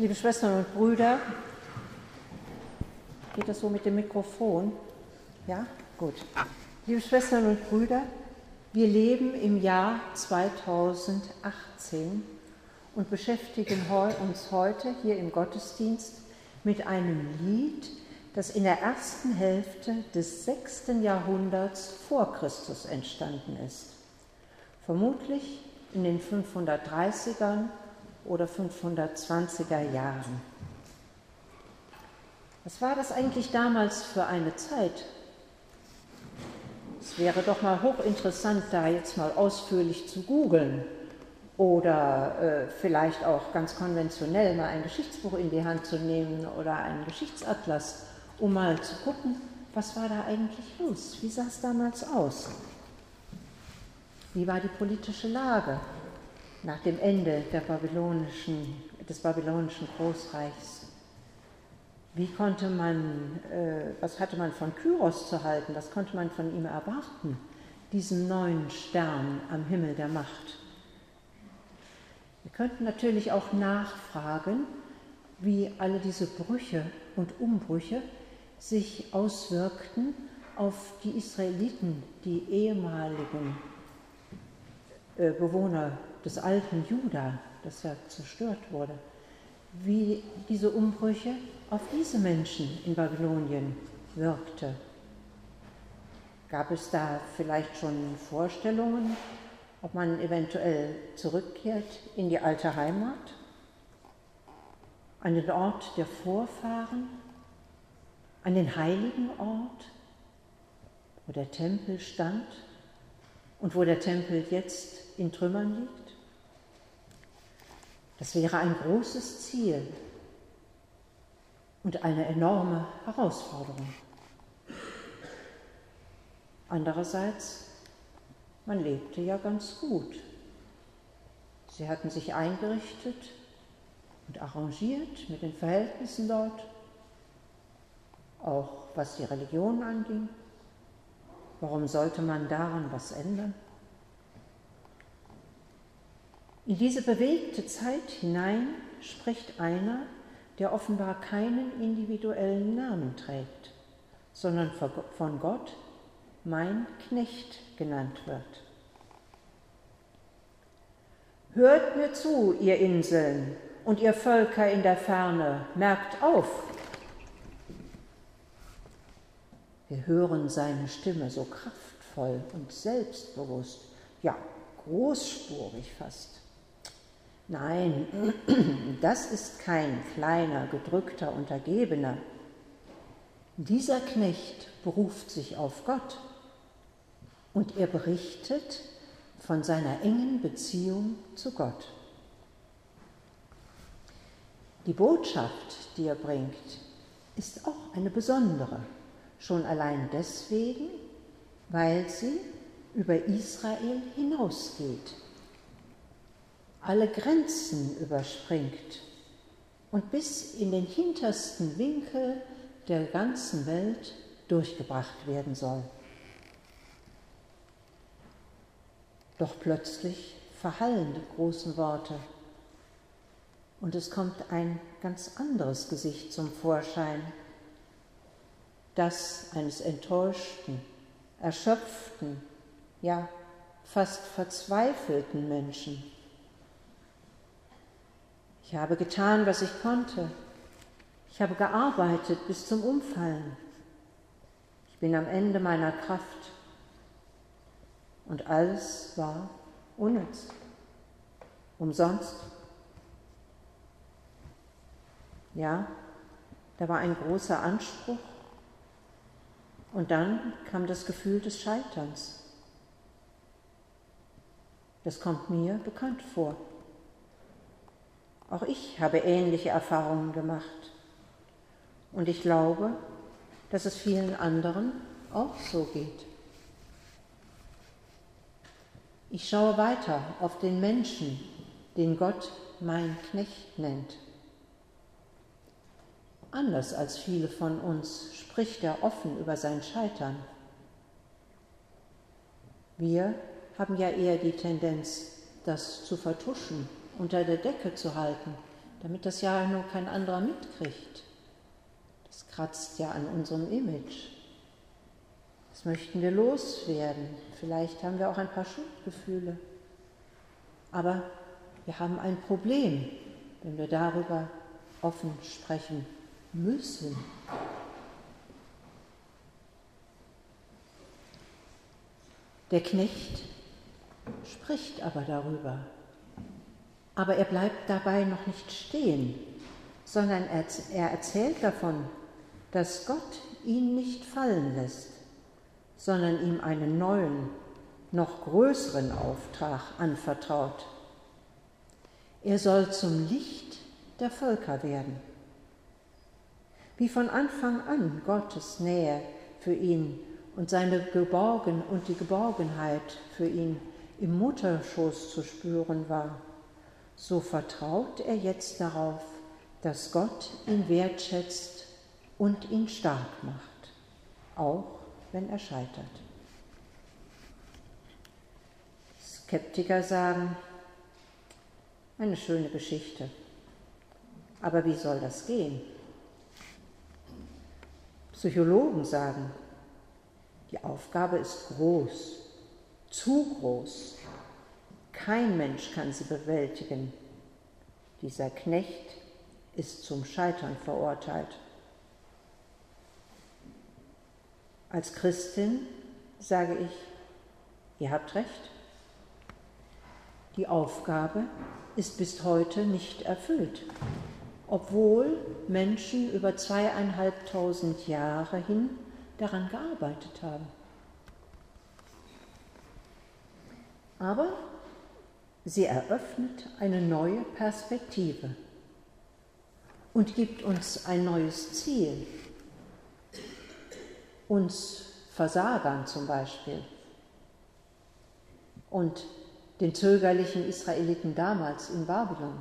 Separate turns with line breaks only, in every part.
Liebe Schwestern und Brüder, geht das so mit dem Mikrofon? Ja? Gut. Liebe Schwestern und Brüder, wir leben im Jahr 2018 und beschäftigen uns heute hier im Gottesdienst mit einem Lied, das in der ersten Hälfte des 6. Jahrhunderts vor Christus entstanden ist. Vermutlich in den 530ern oder 520er Jahren. Was war das eigentlich damals für eine Zeit? Es wäre doch mal hochinteressant, da jetzt mal ausführlich zu googeln oder äh, vielleicht auch ganz konventionell mal ein Geschichtsbuch in die Hand zu nehmen oder einen Geschichtsatlas, um mal zu gucken, was war da eigentlich los? Wie sah es damals aus? Wie war die politische Lage nach dem Ende babylonischen, des babylonischen Großreichs? Wie konnte man, äh, was hatte man von Kyros zu halten? Was konnte man von ihm erwarten? Diesen neuen Stern am Himmel der Macht. Wir könnten natürlich auch nachfragen, wie alle diese Brüche und Umbrüche sich auswirkten auf die Israeliten, die ehemaligen Bewohner des alten Juda, das ja zerstört wurde, wie diese Umbrüche auf diese Menschen in Babylonien wirkte. Gab es da vielleicht schon Vorstellungen, ob man eventuell zurückkehrt in die alte Heimat, an den Ort der Vorfahren, an den heiligen Ort, wo der Tempel stand und wo der Tempel jetzt in Trümmern liegt? Das wäre ein großes Ziel und eine enorme Herausforderung. Andererseits, man lebte ja ganz gut. Sie hatten sich eingerichtet und arrangiert mit den Verhältnissen dort, auch was die Religion anging. Warum sollte man daran was ändern? In diese bewegte Zeit hinein spricht einer, der offenbar keinen individuellen Namen trägt, sondern von Gott mein Knecht genannt wird. Hört mir zu, ihr Inseln und ihr Völker in der Ferne, merkt auf. Wir hören seine Stimme so kraftvoll und selbstbewusst, ja, großspurig fast. Nein, das ist kein kleiner, gedrückter Untergebener. Dieser Knecht beruft sich auf Gott und er berichtet von seiner engen Beziehung zu Gott. Die Botschaft, die er bringt, ist auch eine besondere, schon allein deswegen, weil sie über Israel hinausgeht alle Grenzen überspringt und bis in den hintersten Winkel der ganzen Welt durchgebracht werden soll. Doch plötzlich verhallen die großen Worte und es kommt ein ganz anderes Gesicht zum Vorschein, das eines enttäuschten, erschöpften, ja fast verzweifelten Menschen. Ich habe getan, was ich konnte. Ich habe gearbeitet bis zum Umfallen. Ich bin am Ende meiner Kraft. Und alles war unnütz. Umsonst. Ja, da war ein großer Anspruch. Und dann kam das Gefühl des Scheiterns. Das kommt mir bekannt vor. Auch ich habe ähnliche Erfahrungen gemacht. Und ich glaube, dass es vielen anderen auch so geht. Ich schaue weiter auf den Menschen, den Gott mein Knecht nennt. Anders als viele von uns spricht er offen über sein Scheitern. Wir haben ja eher die Tendenz, das zu vertuschen unter der Decke zu halten, damit das ja nur kein anderer mitkriegt. Das kratzt ja an unserem Image. Das möchten wir loswerden. Vielleicht haben wir auch ein paar Schuldgefühle. Aber wir haben ein Problem, wenn wir darüber offen sprechen müssen. Der Knecht spricht aber darüber. Aber er bleibt dabei noch nicht stehen, sondern er erzählt davon, dass Gott ihn nicht fallen lässt, sondern ihm einen neuen, noch größeren Auftrag anvertraut. Er soll zum Licht der Völker werden. Wie von Anfang an Gottes Nähe für ihn und seine Geborgen und die Geborgenheit für ihn im Mutterschoß zu spüren war, so vertraut er jetzt darauf, dass Gott ihn wertschätzt und ihn stark macht, auch wenn er scheitert. Skeptiker sagen, eine schöne Geschichte. Aber wie soll das gehen? Psychologen sagen, die Aufgabe ist groß, zu groß. Kein Mensch kann sie bewältigen. Dieser Knecht ist zum Scheitern verurteilt. Als Christin sage ich, ihr habt recht. Die Aufgabe ist bis heute nicht erfüllt, obwohl Menschen über zweieinhalbtausend Jahre hin daran gearbeitet haben. Aber sie eröffnet eine neue Perspektive und gibt uns ein neues Ziel. Uns Versagern zum Beispiel und den zögerlichen Israeliten damals in Babylon.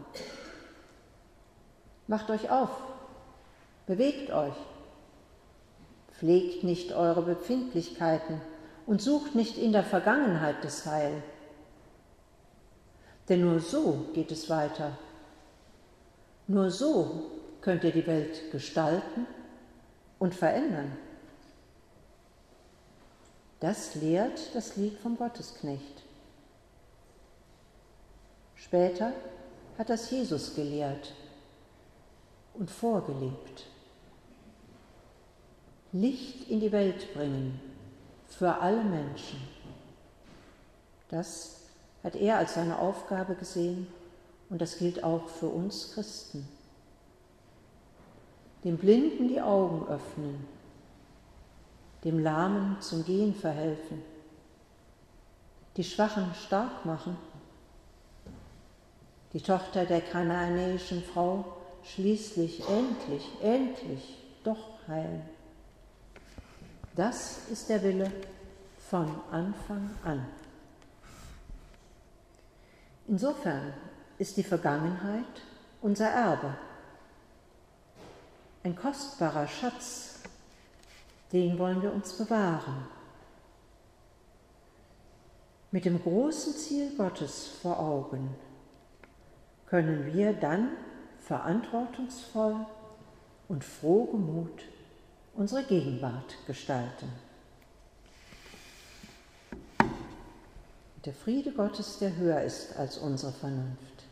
Macht euch auf, bewegt euch, pflegt nicht eure Befindlichkeiten und sucht nicht in der Vergangenheit das Heil. Denn nur so geht es weiter. Nur so könnt ihr die Welt gestalten und verändern. Das lehrt das Lied vom Gottesknecht. Später hat das Jesus gelehrt und vorgelebt. Licht in die Welt bringen für alle Menschen. Das hat er als seine Aufgabe gesehen und das gilt auch für uns Christen. Dem Blinden die Augen öffnen, dem Lahmen zum Gehen verhelfen, die Schwachen stark machen, die Tochter der kanaanäischen Frau schließlich endlich, endlich doch heilen. Das ist der Wille von Anfang an. Insofern ist die Vergangenheit unser Erbe, ein kostbarer Schatz, den wollen wir uns bewahren. Mit dem großen Ziel Gottes vor Augen können wir dann verantwortungsvoll und frohgemut unsere Gegenwart gestalten. Der Friede Gottes, der höher ist als unsere Vernunft,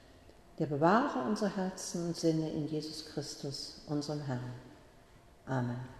der bewahre unsere Herzen und Sinne in Jesus Christus, unserem Herrn. Amen.